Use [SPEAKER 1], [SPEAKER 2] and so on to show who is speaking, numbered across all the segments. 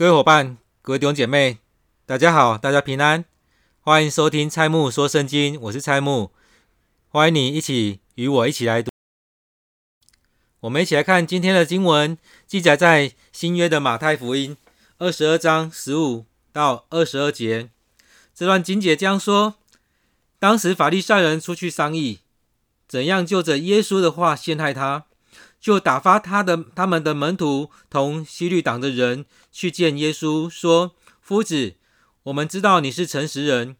[SPEAKER 1] 各位伙伴、各位弟兄姐妹，大家好，大家平安，欢迎收听蔡木说圣经，我是蔡木，欢迎你一起与我一起来读。我们一起来看今天的经文，记载在新约的马太福音二十二章十五到二十二节。这段经节将说：当时法利赛人出去商议，怎样就着耶稣的话陷害他。就打发他的他们的门徒同西律党的人去见耶稣，说：“夫子，我们知道你是诚实人，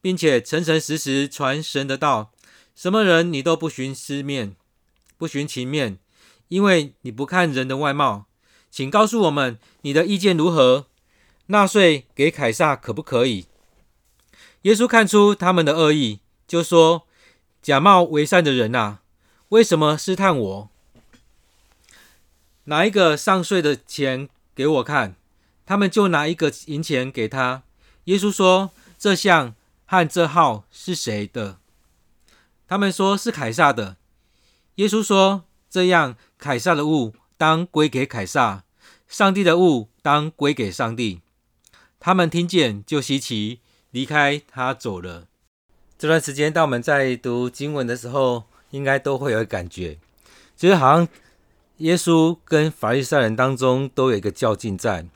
[SPEAKER 1] 并且诚诚实实传神的道，什么人你都不徇私面，不徇情面，因为你不看人的外貌。请告诉我们你的意见如何？纳税给凯撒可不可以？”耶稣看出他们的恶意，就说：“假冒为善的人啊，为什么试探我？”拿一个上税的钱给我看，他们就拿一个银钱给他。耶稣说：“这像和这号是谁的？”他们说是凯撒的。耶稣说：“这样，凯撒的物当归给凯撒，上帝的物当归给上帝。”他们听见就稀奇，离开他走了。这段时间，当我们在读经文的时候，应该都会有感觉，就是好像。耶稣跟法利赛人当中都有一个较劲在，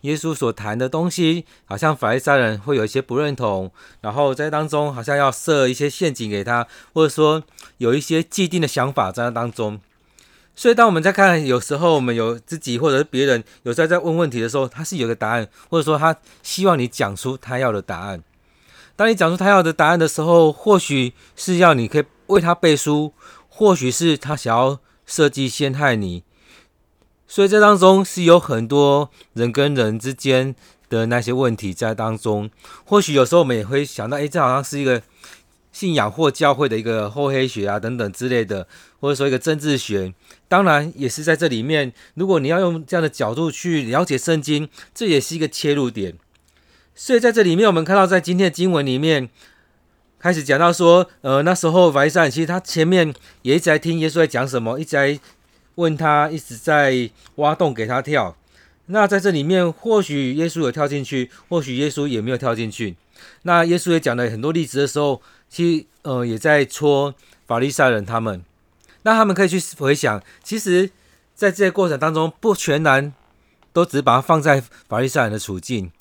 [SPEAKER 1] 耶稣所谈的东西，好像法利赛人会有一些不认同，然后在当中好像要设一些陷阱给他，或者说有一些既定的想法在那当中。所以当我们在看，有时候我们有自己或者是别人有时候在问问题的时候，他是有个答案，或者说他希望你讲出他要的答案。当你讲出他要的答案的时候，或许是要你可以为他背书，或许是他想要。设计陷害你，所以这当中是有很多人跟人之间的那些问题在当中。或许有时候我们也会想到，诶，这好像是一个信仰或教会的一个厚黑学啊，等等之类的，或者说一个政治学。当然也是在这里面，如果你要用这样的角度去了解圣经，这也是一个切入点。所以在这里面，我们看到在今天的经文里面。开始讲到说，呃，那时候法利赛其实他前面也一直在听耶稣在讲什么，一直在问他，一直在挖洞给他跳。那在这里面，或许耶稣有跳进去，或许耶稣也没有跳进去。那耶稣也讲了很多例子的时候，其实呃也在戳法利赛人他们。那他们可以去回想，其实在这个过程当中，不全然都只把它放在法利赛人的处境。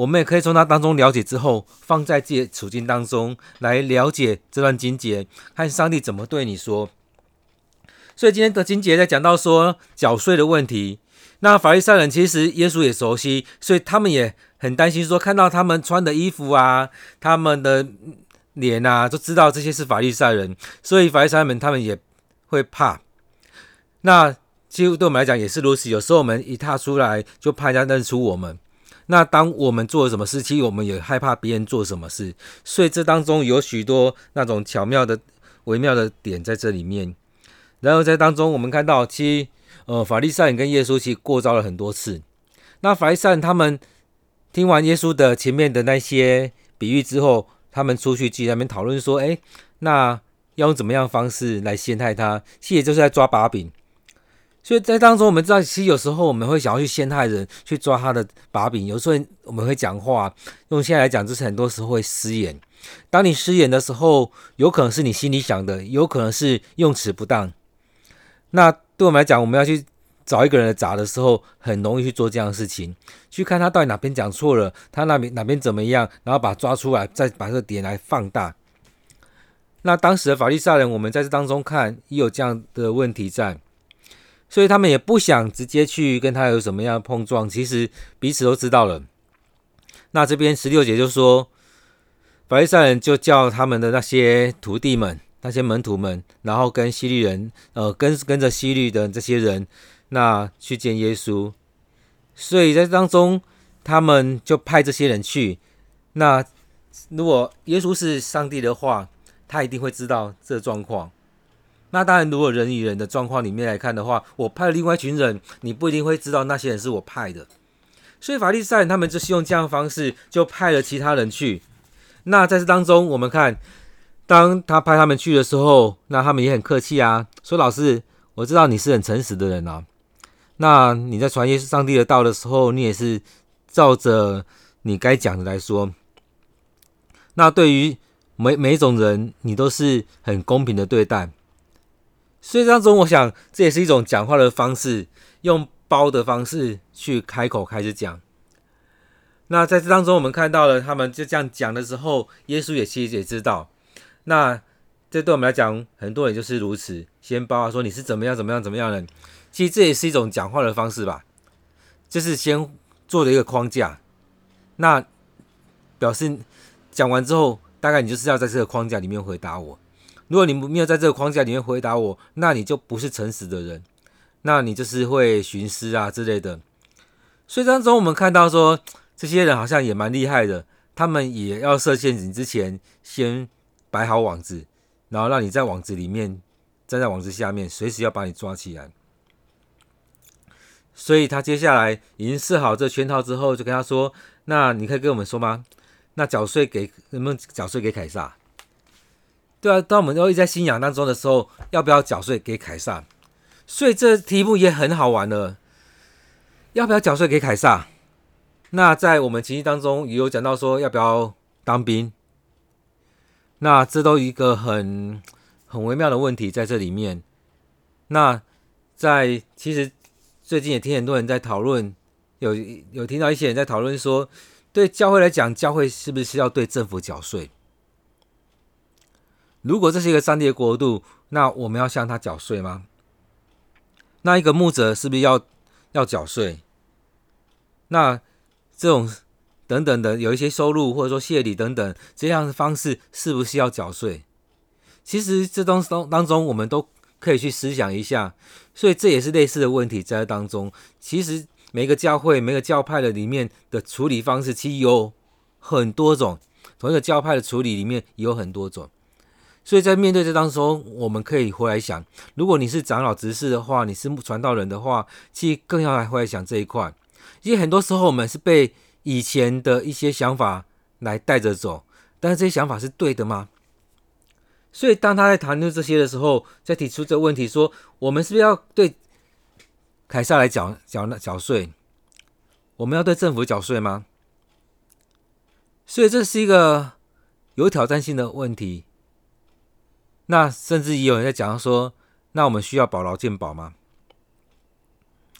[SPEAKER 1] 我们也可以从它当中了解之后，放在自己的处境当中来了解这段经节，看上帝怎么对你说。所以今天的经节在讲到说缴税的问题。那法利赛人其实耶稣也熟悉，所以他们也很担心说，看到他们穿的衣服啊，他们的脸啊，都知道这些是法利赛人，所以法利赛人们他们也会怕。那其实对我们来讲也是如此，有时候我们一踏出来，就怕人家认出我们。那当我们做了什么事，其实我们也害怕别人做什么事，所以这当中有许多那种巧妙的、微妙的点在这里面。然后在当中，我们看到，其实呃，法利赛人跟耶稣其实过招了很多次。那法利赛人他们听完耶稣的前面的那些比喻之后，他们出去继续在那边讨论说：“诶，那要用怎么样方式来陷害他？”其实也就是在抓把柄。所以在当中，我们知道，其实有时候我们会想要去陷害人，去抓他的把柄。有时候我们会讲话，用现在来讲，就是很多时候会失言。当你失言的时候，有可能是你心里想的，有可能是用词不当。那对我们来讲，我们要去找一个人的轧的时候，很容易去做这样的事情，去看他到底哪边讲错了，他那边哪边怎么样，然后把抓出来，再把这个点来放大。那当时的法利赛人，我们在这当中看，也有这样的问题在。所以他们也不想直接去跟他有什么样的碰撞，其实彼此都知道了。那这边十六节就说，法利赛人就叫他们的那些徒弟们、那些门徒们，然后跟希律人，呃，跟跟着希律的这些人，那去见耶稣。所以在当中，他们就派这些人去。那如果耶稣是上帝的话，他一定会知道这状况。那当然，如果人与人的状况里面来看的话，我派了另外一群人，你不一定会知道那些人是我派的。所以法利赛人他们就是用这样的方式，就派了其他人去。那在这当中，我们看，当他派他们去的时候，那他们也很客气啊，说：“老师，我知道你是很诚实的人啊。那你在传耶稣上帝的道的时候，你也是照着你该讲的来说。那对于每每一种人，你都是很公平的对待。所以当中，我想这也是一种讲话的方式，用包的方式去开口开始讲。那在这当中，我们看到了他们就这样讲的时候，耶稣也其实也知道。那这对我们来讲，很多人就是如此，先包啊，说你是怎么样怎么样怎么样的。其实这也是一种讲话的方式吧，就是先做的一个框架。那表示讲完之后，大概你就是要在这个框架里面回答我。如果你没有在这个框架里面回答我，那你就不是诚实的人，那你就是会徇私啊之类的。所以当中我们看到说，这些人好像也蛮厉害的，他们也要设陷阱之前，先摆好网子，然后让你在网子里面，站在网子下面，随时要把你抓起来。所以他接下来已经设好这圈套之后，就跟他说：“那你可以跟我们说吗？那缴税给能不能缴税给凯撒？”对啊，当我们都一在信仰当中的时候，要不要缴税给凯撒？所以这题目也很好玩了。要不要缴税给凯撒？那在我们情境当中也有讲到说，要不要当兵？那这都一个很很微妙的问题在这里面。那在其实最近也听很多人在讨论，有有听到一些人在讨论说，对教会来讲，教会是不是要对政府缴税？如果这是一个上帝的国度，那我们要向他缴税吗？那一个牧者是不是要要缴税？那这种等等的有一些收入或者说谢礼等等这样的方式，是不是要缴税？其实这当中当中，我们都可以去思想一下。所以这也是类似的问题在当中。其实每个教会、每个教派的里面的处理方式，其实有很多种。同一个教派的处理里面有很多种。所以在面对这当中，我们可以回来想：如果你是长老执事的话，你是传道人的话，其实更要来回来想这一块。因为很多时候我们是被以前的一些想法来带着走，但是这些想法是对的吗？所以当他在谈论这些的时候，在提出这个问题说：我们是不是要对凯撒来缴缴那缴税？我们要对政府缴税吗？所以这是一个有挑战性的问题。那甚至也有人在讲说，那我们需要保劳健保吗？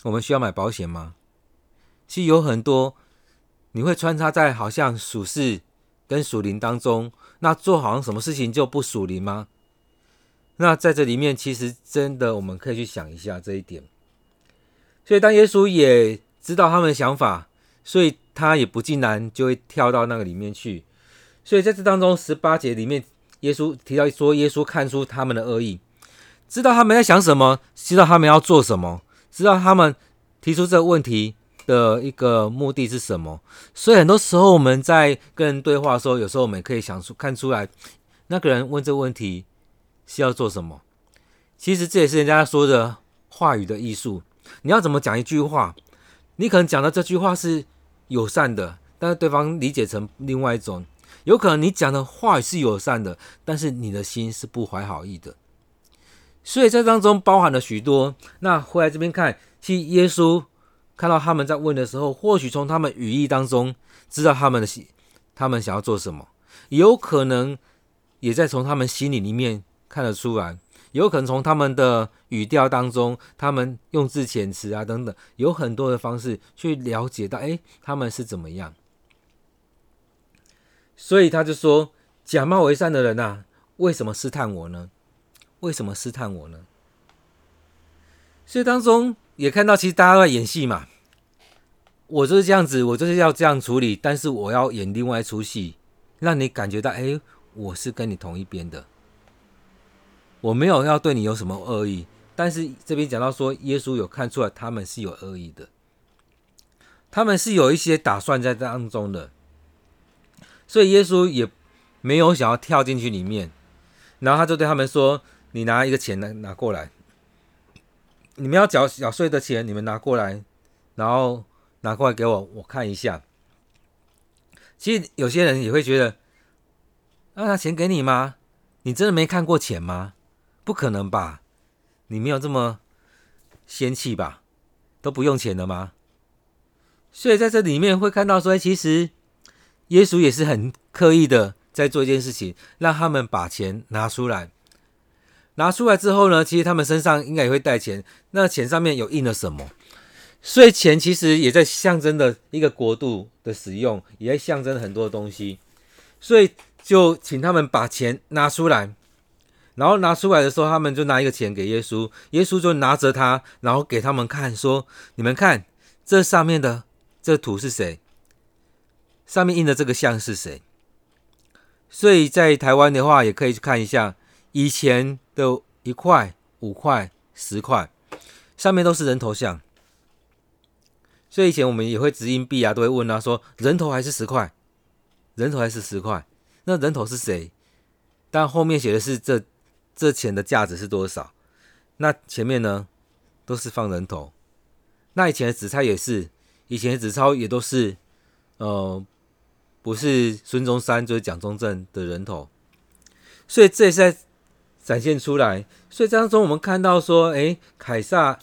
[SPEAKER 1] 我们需要买保险吗？其实有很多，你会穿插在好像属世跟属灵当中，那做好像什么事情就不属灵吗？那在这里面，其实真的我们可以去想一下这一点。所以当耶稣也知道他们的想法，所以他也不尽然就会跳到那个里面去。所以在这当中十八节里面。耶稣提到说，耶稣看出他们的恶意，知道他们在想什么，知道他们要做什么，知道他们提出这个问题的一个目的是什么。所以很多时候我们在跟人对话的时候，有时候我们可以想出看出来，那个人问这个问题是要做什么。其实这也是人家说的话语的艺术。你要怎么讲一句话？你可能讲的这句话是友善的，但是对方理解成另外一种。有可能你讲的话语是友善的，但是你的心是不怀好意的，所以在当中包含了许多。那回来这边看，其耶稣看到他们在问的时候，或许从他们语义当中知道他们的心，他们想要做什么，有可能也在从他们心里里面看得出来，有可能从他们的语调当中，他们用字遣词啊等等，有很多的方式去了解到，哎，他们是怎么样。所以他就说：“假冒为善的人呐，为什么试探我呢？为什么试探我呢？”所以当中也看到，其实大家都在演戏嘛。我就是这样子，我就是要这样处理，但是我要演另外一出戏，让你感觉到，哎，我是跟你同一边的，我没有要对你有什么恶意。但是这边讲到说，耶稣有看出来他们是有恶意的，他们是有一些打算在当中的。所以耶稣也没有想要跳进去里面，然后他就对他们说：“你拿一个钱来拿过来，你们要缴缴税的钱，你们拿过来，然后拿过来给我，我看一下。”其实有些人也会觉得：“那拿钱给你吗？你真的没看过钱吗？不可能吧？你没有这么仙气吧？都不用钱的吗？”所以在这里面会看到说，其实耶稣也是很刻意的在做一件事情，让他们把钱拿出来。拿出来之后呢，其实他们身上应该也会带钱。那钱上面有印了什么？所以钱其实也在象征的一个国度的使用，也在象征很多东西。所以就请他们把钱拿出来。然后拿出来的时候，他们就拿一个钱给耶稣，耶稣就拿着它，然后给他们看，说：“你们看，这上面的这图是谁？上面印的这个像是谁？”所以在台湾的话，也可以去看一下以前的一块、五块、十块，上面都是人头像。所以以前我们也会掷硬币啊，都会问他说：“人头还是十块？人头还是十块？那人头是谁？”但后面写的是这。这钱的价值是多少？那前面呢，都是放人头。那以前的纸钞也是，以前的纸钞也都是，呃，不是孙中山就是蒋中正的人头。所以这也是在展现出来。所以当中我们看到说，诶，凯撒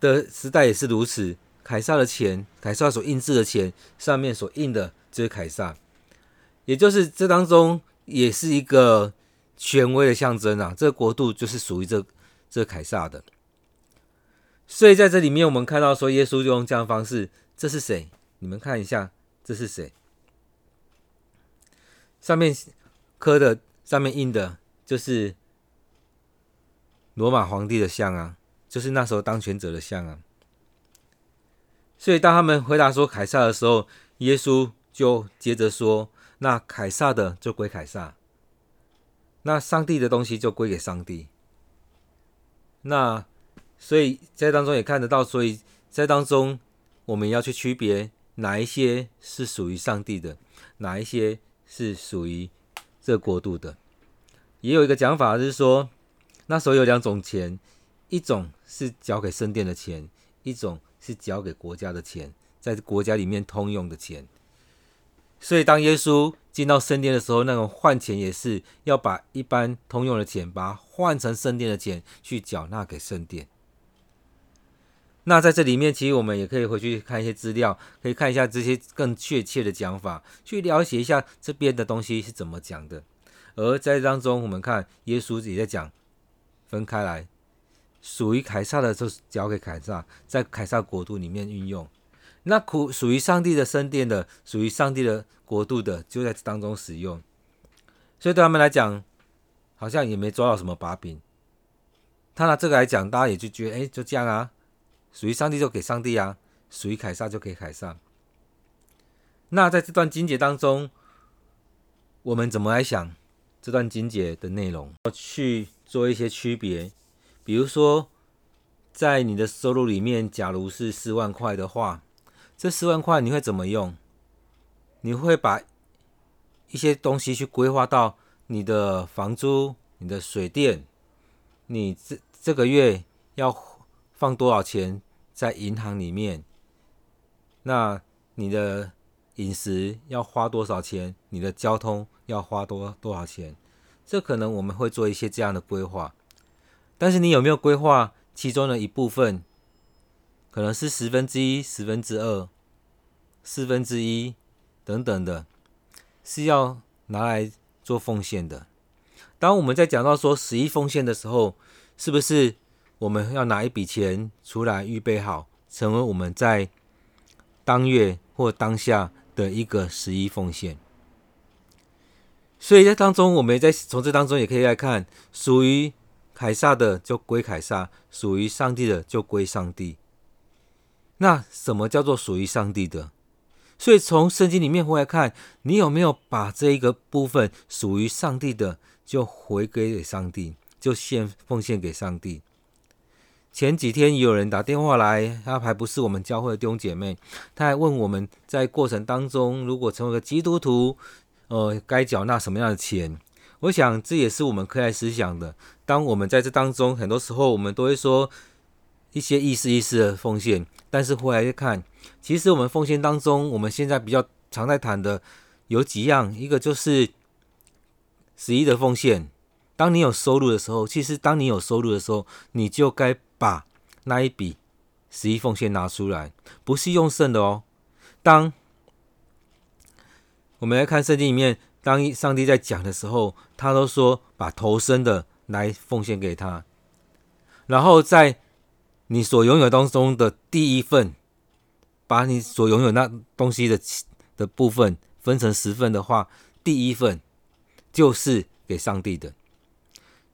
[SPEAKER 1] 的时代也是如此。凯撒的钱，凯撒所印制的钱上面所印的就是凯撒，也就是这当中也是一个。权威的象征啊，这个国度就是属于这这凯撒的。所以在这里面，我们看到说，耶稣就用这样方式，这是谁？你们看一下，这是谁？上面刻的，上面印的，就是罗马皇帝的像啊，就是那时候当权者的像啊。所以当他们回答说凯撒的时候，耶稣就接着说：“那凯撒的就归凯撒。”那上帝的东西就归给上帝。那所以在当中也看得到，所以在当中我们要去区别哪一些是属于上帝的，哪一些是属于这国度的。也有一个讲法是说，那时候有两种钱，一种是交给圣殿的钱，一种是交给国家的钱，在国家里面通用的钱。所以当耶稣进到圣殿的时候，那种换钱也是要把一般通用的钱，把它换成圣殿的钱去缴纳给圣殿。那在这里面，其实我们也可以回去看一些资料，可以看一下这些更确切的讲法，去了解一下这边的东西是怎么讲的。而在当中，我们看耶稣也在讲分开来，属于凯撒的就交给凯撒，在凯撒国度里面运用。那苦属于上帝的圣殿的，属于上帝的国度的，就在当中使用。所以对他们来讲，好像也没抓到什么把柄。他拿这个来讲，大家也就觉得，哎，就这样啊，属于上帝就给上帝啊，属于凯撒就给凯撒。那在这段经节当中，我们怎么来想这段经节的内容？要去做一些区别，比如说，在你的收入里面，假如是四万块的话。这四万块你会怎么用？你会把一些东西去规划到你的房租、你的水电，你这这个月要放多少钱在银行里面？那你的饮食要花多少钱？你的交通要花多多少钱？这可能我们会做一些这样的规划，但是你有没有规划其中的一部分？可能是十分之一、十分之二、四分之一等等的，是要拿来做奉献的。当我们在讲到说十一奉献的时候，是不是我们要拿一笔钱出来预备好，成为我们在当月或当下的一个十一奉献？所以在当中，我们在从这当中也可以来看，属于凯撒的就归凯撒，属于上帝的就归上帝。那什么叫做属于上帝的？所以从圣经里面回来看，你有没有把这一个部分属于上帝的，就回归给上帝，就献奉献给上帝？前几天也有人打电话来，他还不是我们教会的弟兄姐妹，他还问我们在过程当中，如果成为个基督徒，呃，该缴纳什么样的钱？我想这也是我们可以来思想的。当我们在这当中，很多时候我们都会说。一些意思意思的奉献，但是回来一看，其实我们奉献当中，我们现在比较常在谈的有几样，一个就是十一的奉献。当你有收入的时候，其实当你有收入的时候，你就该把那一笔十一奉献拿出来，不是用剩的哦，当我们来看圣经里面，当上帝在讲的时候，他都说把头生的来奉献给他，然后在你所拥有当中的第一份，把你所拥有那东西的的部分分成十份的话，第一份就是给上帝的。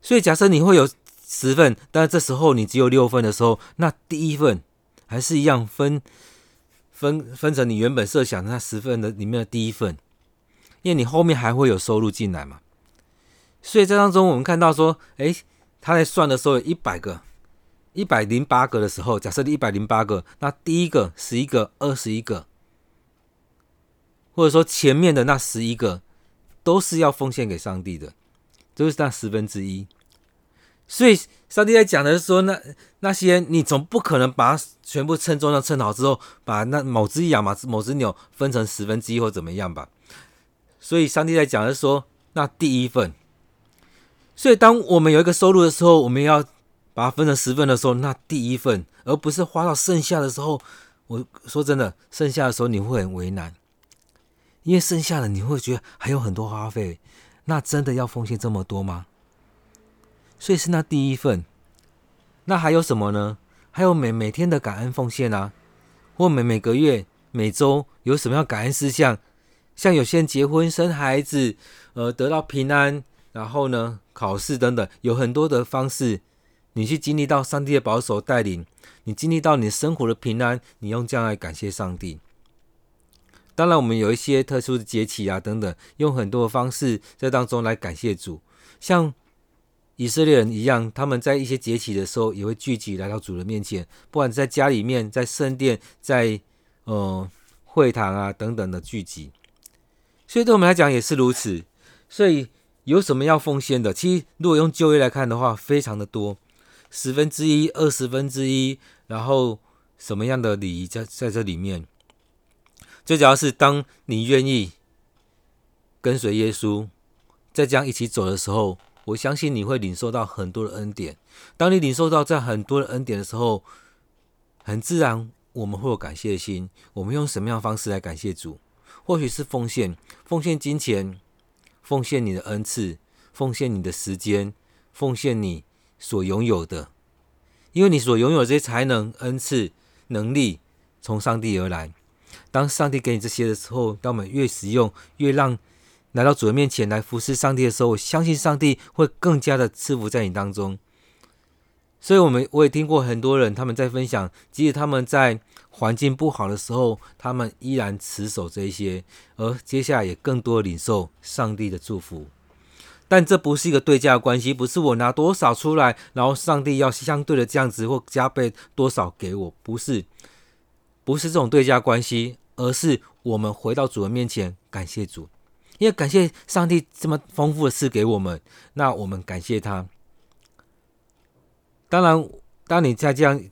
[SPEAKER 1] 所以假设你会有十份，但是这时候你只有六份的时候，那第一份还是一样分分分成你原本设想的那十份的里面的第一份，因为你后面还会有收入进来嘛。所以这当中我们看到说，诶，他在算的时候有一百个。一百零八个的时候，假设一百零八个，那第一个十一个、二十一个，或者说前面的那十一个，都是要奉献给上帝的，都是那十分之一。所以上帝在讲的是说，那那些你总不可能把它全部称重量称好之后，把那某只羊、嘛某只牛分成十分之一或怎么样吧？所以上帝在讲的是说，那第一份。所以当我们有一个收入的时候，我们要。把它分成十份的时候，那第一份，而不是花到剩下的时候。我说真的，剩下的时候你会很为难，因为剩下的你会觉得还有很多花费。那真的要奉献这么多吗？所以是那第一份。那还有什么呢？还有每每天的感恩奉献啊，或每每个月、每周有什么样感恩事项？像有些人结婚、生孩子，呃，得到平安，然后呢，考试等等，有很多的方式。你去经历到上帝的保守带领，你经历到你生活的平安，你用这样来感谢上帝。当然，我们有一些特殊的节气啊等等，用很多的方式在当中来感谢主。像以色列人一样，他们在一些节期的时候也会聚集来到主的面前，不管在家里面、在圣殿、在呃会堂啊等等的聚集。所以对我们来讲也是如此。所以有什么要奉献的？其实如果用旧约来看的话，非常的多。十分之一、二十分之一，然后什么样的礼仪在在这里面？最主要是当你愿意跟随耶稣，在这样一起走的时候，我相信你会领受到很多的恩典。当你领受到这很多的恩典的时候，很自然我们会有感谢心。我们用什么样的方式来感谢主？或许是奉献，奉献金钱，奉献你的恩赐，奉献你的时间，奉献你。所拥有的，因为你所拥有的这些才能、恩赐、能力，从上帝而来。当上帝给你这些的时候，当我们越使用，越让来到主的面前来服侍上帝的时候，我相信上帝会更加的赐福在你当中。所以，我们我也听过很多人他们在分享，即使他们在环境不好的时候，他们依然持守这一些，而接下来也更多领受上帝的祝福。但这不是一个对价关系，不是我拿多少出来，然后上帝要相对的这样子或加倍多少给我，不是，不是这种对价关系，而是我们回到主的面前感谢主，因为感谢上帝这么丰富的赐给我们，那我们感谢他。当然，当你在这样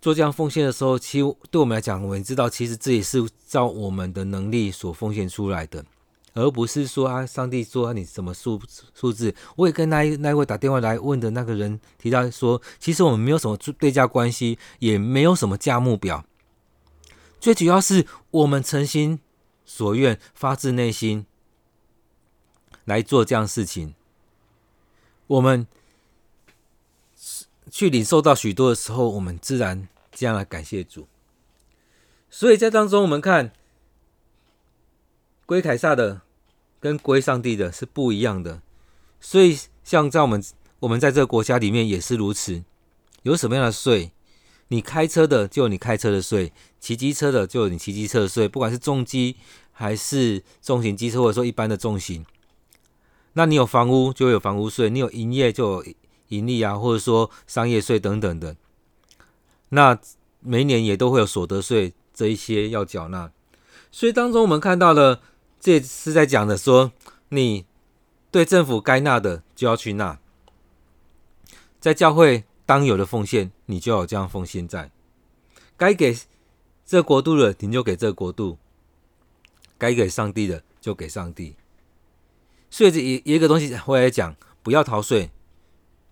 [SPEAKER 1] 做这样奉献的时候，其实对我们来讲，我们知道其实这也是照我们的能力所奉献出来的。而不是说啊，上帝说你什么数数字？我也跟那一那位打电话来问的那个人提到说，其实我们没有什么对价关系，也没有什么价目表。最主要是我们诚心所愿，发自内心来做这样事情。我们去领受到许多的时候，我们自然这样来感谢主。所以在当中，我们看。归凯撒的跟归上帝的是不一样的，所以像在我们我们在这个国家里面也是如此。有什么样的税，你开车的就有你开车的税，骑机车的就有你骑机车的税，不管是重机还是重型机车，或者说一般的重型。那你有房屋就有房屋税，你有营业就有盈利啊，或者说商业税等等的。那每年也都会有所得税这一些要缴纳，所以当中我们看到了。这是在讲的说，你对政府该纳的就要去纳，在教会当有的奉献，你就要有这样奉献在；该给这国度的，你就给这国度；该给上帝的，就给上帝。所以这一一个东西，回来讲，不要逃税，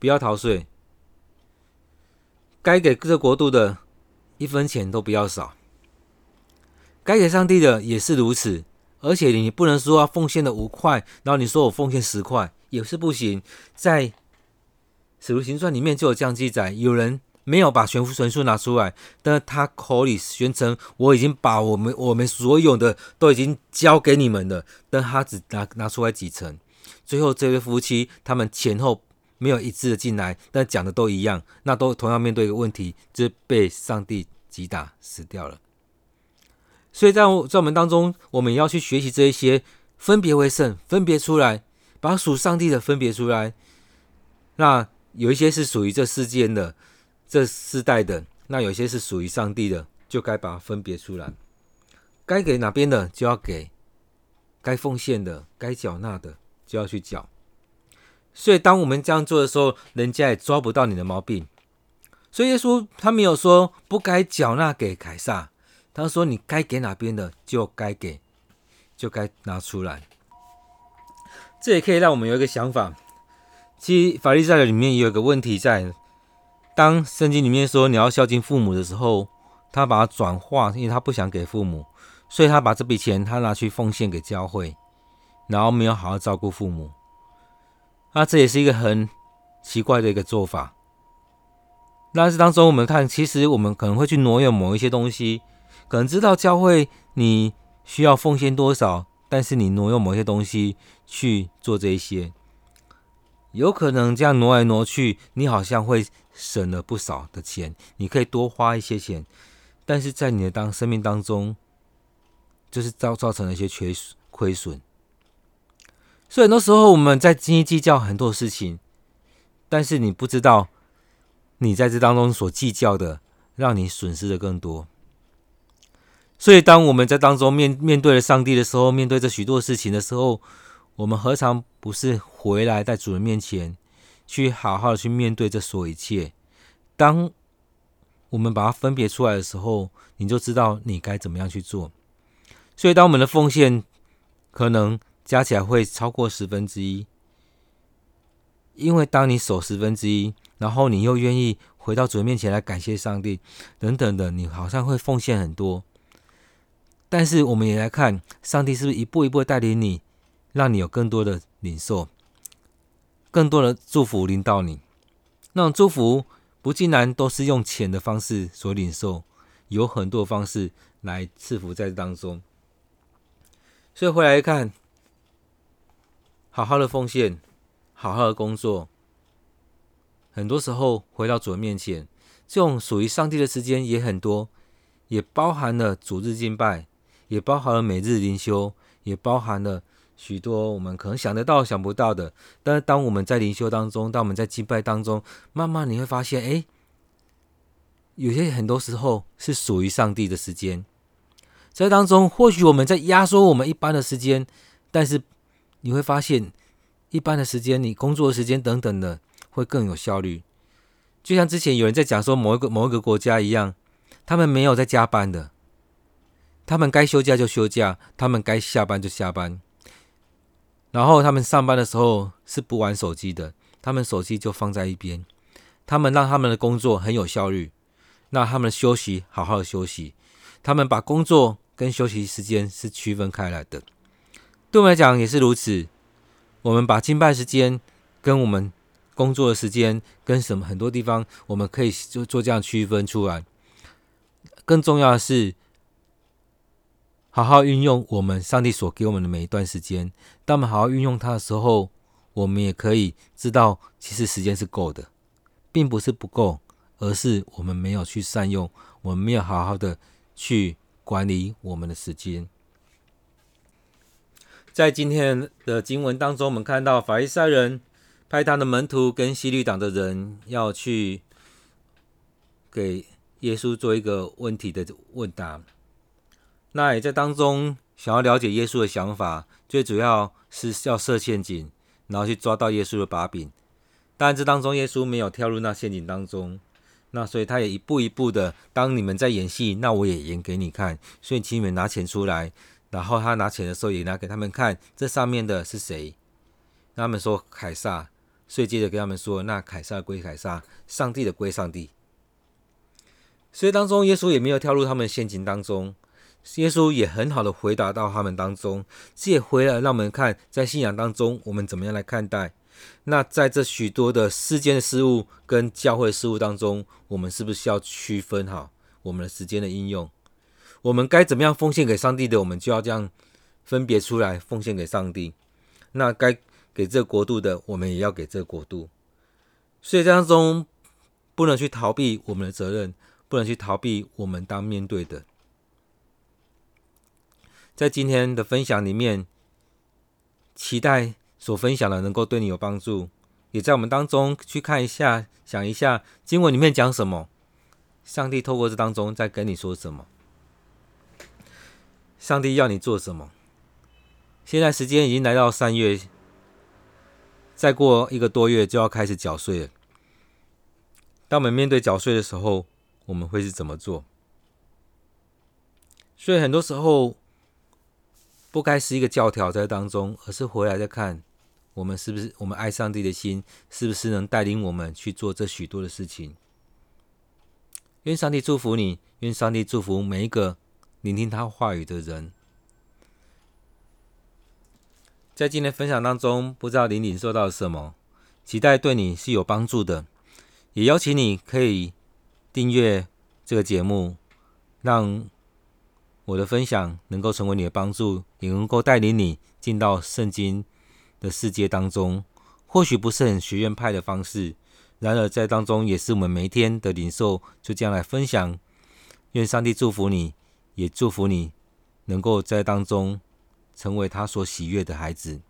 [SPEAKER 1] 不要逃税，该给这国度的一分钱都不要少。该给上帝的也是如此。而且你不能说奉献了五块，然后你说我奉献十块也是不行。在使徒行传里面就有这样记载，有人没有把全副存数拿出来，但他口里宣称我已经把我们我们所有的都已经交给你们了，但他只拿拿出来几成。最后这对夫妻他们前后没有一致的进来，但讲的都一样，那都同样面对一个问题，就是被上帝击打死掉了。所以在在我们当中，我们要去学习这一些，分别为圣，分别出来，把属上帝的分别出来。那有一些是属于这世间的、这世代的，那有些是属于上帝的，就该把它分别出来。该给哪边的就要给，该奉献的、该缴纳的就要去缴。所以当我们这样做的时候，人家也抓不到你的毛病。所以耶稣他没有说不该缴纳给凯撒。他说：“你该给哪边的就该给，就该拿出来。”这也可以让我们有一个想法。其实法利赛人里面也有个问题在：当圣经里面说你要孝敬父母的时候，他把它转化，因为他不想给父母，所以他把这笔钱他拿去奉献给教会，然后没有好好照顾父母。那这也是一个很奇怪的一个做法。那这当中我们看，其实我们可能会去挪用某一些东西。可能知道教会你需要奉献多少，但是你挪用某些东西去做这一些，有可能这样挪来挪去，你好像会省了不少的钱，你可以多花一些钱，但是在你的当生命当中，就是造造成了一些缺亏损。所以很多时候我们在斤斤计较很多事情，但是你不知道，你在这当中所计较的，让你损失的更多。所以，当我们在当中面面对了上帝的时候，面对这许多事情的时候，我们何尝不是回来在主人面前，去好好的去面对这所有一切？当我们把它分别出来的时候，你就知道你该怎么样去做。所以，当我们的奉献可能加起来会超过十分之一，因为当你守十分之一，然后你又愿意回到主人面前来感谢上帝等等的，你好像会奉献很多。但是我们也来看，上帝是不是一步一步带领你，让你有更多的领受，更多的祝福临到你。那种祝福不尽然都是用钱的方式所领受，有很多方式来赐福在当中。所以回来看，好好的奉献，好好的工作，很多时候回到主的面前，这种属于上帝的时间也很多，也包含了主日敬拜。也包含了每日灵修，也包含了许多我们可能想得到、想不到的。但是，当我们在灵修当中，当我们在敬拜当中，慢慢你会发现，哎，有些很多时候是属于上帝的时间。在当中，或许我们在压缩我们一般的时间，但是你会发现，一般的时间，你工作的时间等等的，会更有效率。就像之前有人在讲说，某一个某一个国家一样，他们没有在加班的。他们该休假就休假，他们该下班就下班。然后他们上班的时候是不玩手机的，他们手机就放在一边。他们让他们的工作很有效率，那他们休息好好的休息。他们把工作跟休息时间是区分开来的。对我们来讲也是如此。我们把敬拜时间跟我们工作的时间跟什么很多地方，我们可以就做这样区分出来。更重要的是。好好运用我们上帝所给我们的每一段时间。当我们好好运用它的时候，我们也可以知道，其实时间是够的，并不是不够，而是我们没有去善用，我们没有好好的去管理我们的时间。在今天的经文当中，我们看到法利赛人派他的门徒跟西律党的人要去给耶稣做一个问题的问答。那也在当中想要了解耶稣的想法，最主要是要设陷阱，然后去抓到耶稣的把柄。但这当中耶稣没有跳入那陷阱当中，那所以他也一步一步的，当你们在演戏，那我也演给你看。所以请你们拿钱出来，然后他拿钱的时候也拿给他们看，这上面的是谁？他们说凯撒，所以接着跟他们说，那凯撒归凯撒，上帝的归上帝。所以当中耶稣也没有跳入他们陷阱当中。耶稣也很好的回答到他们当中，这也回来让我们看，在信仰当中我们怎么样来看待。那在这许多的世间的事物跟教会事物当中，我们是不是需要区分好我们的时间的应用？我们该怎么样奉献给上帝的，我们就要这样分别出来奉献给上帝。那该给这个国度的，我们也要给这个国度。所以当中不能去逃避我们的责任，不能去逃避我们当面对的。在今天的分享里面，期待所分享的能够对你有帮助，也在我们当中去看一下、想一下经文里面讲什么，上帝透过这当中在跟你说什么，上帝要你做什么。现在时间已经来到三月，再过一个多月就要开始缴税了。当我们面对缴税的时候，我们会是怎么做？所以很多时候。不该是一个教条在当中，而是回来再看，我们是不是我们爱上帝的心，是不是能带领我们去做这许多的事情？愿上帝祝福你，愿上帝祝福每一个聆听他话语的人。在今天分享当中，不知道你领受到什么，期待对你是有帮助的，也邀请你可以订阅这个节目，让。我的分享能够成为你的帮助，也能够带领你进到圣经的世界当中。或许不是很学院派的方式，然而在当中也是我们每一天的领受，就这样来分享。愿上帝祝福你，也祝福你能够在当中成为他所喜悦的孩子。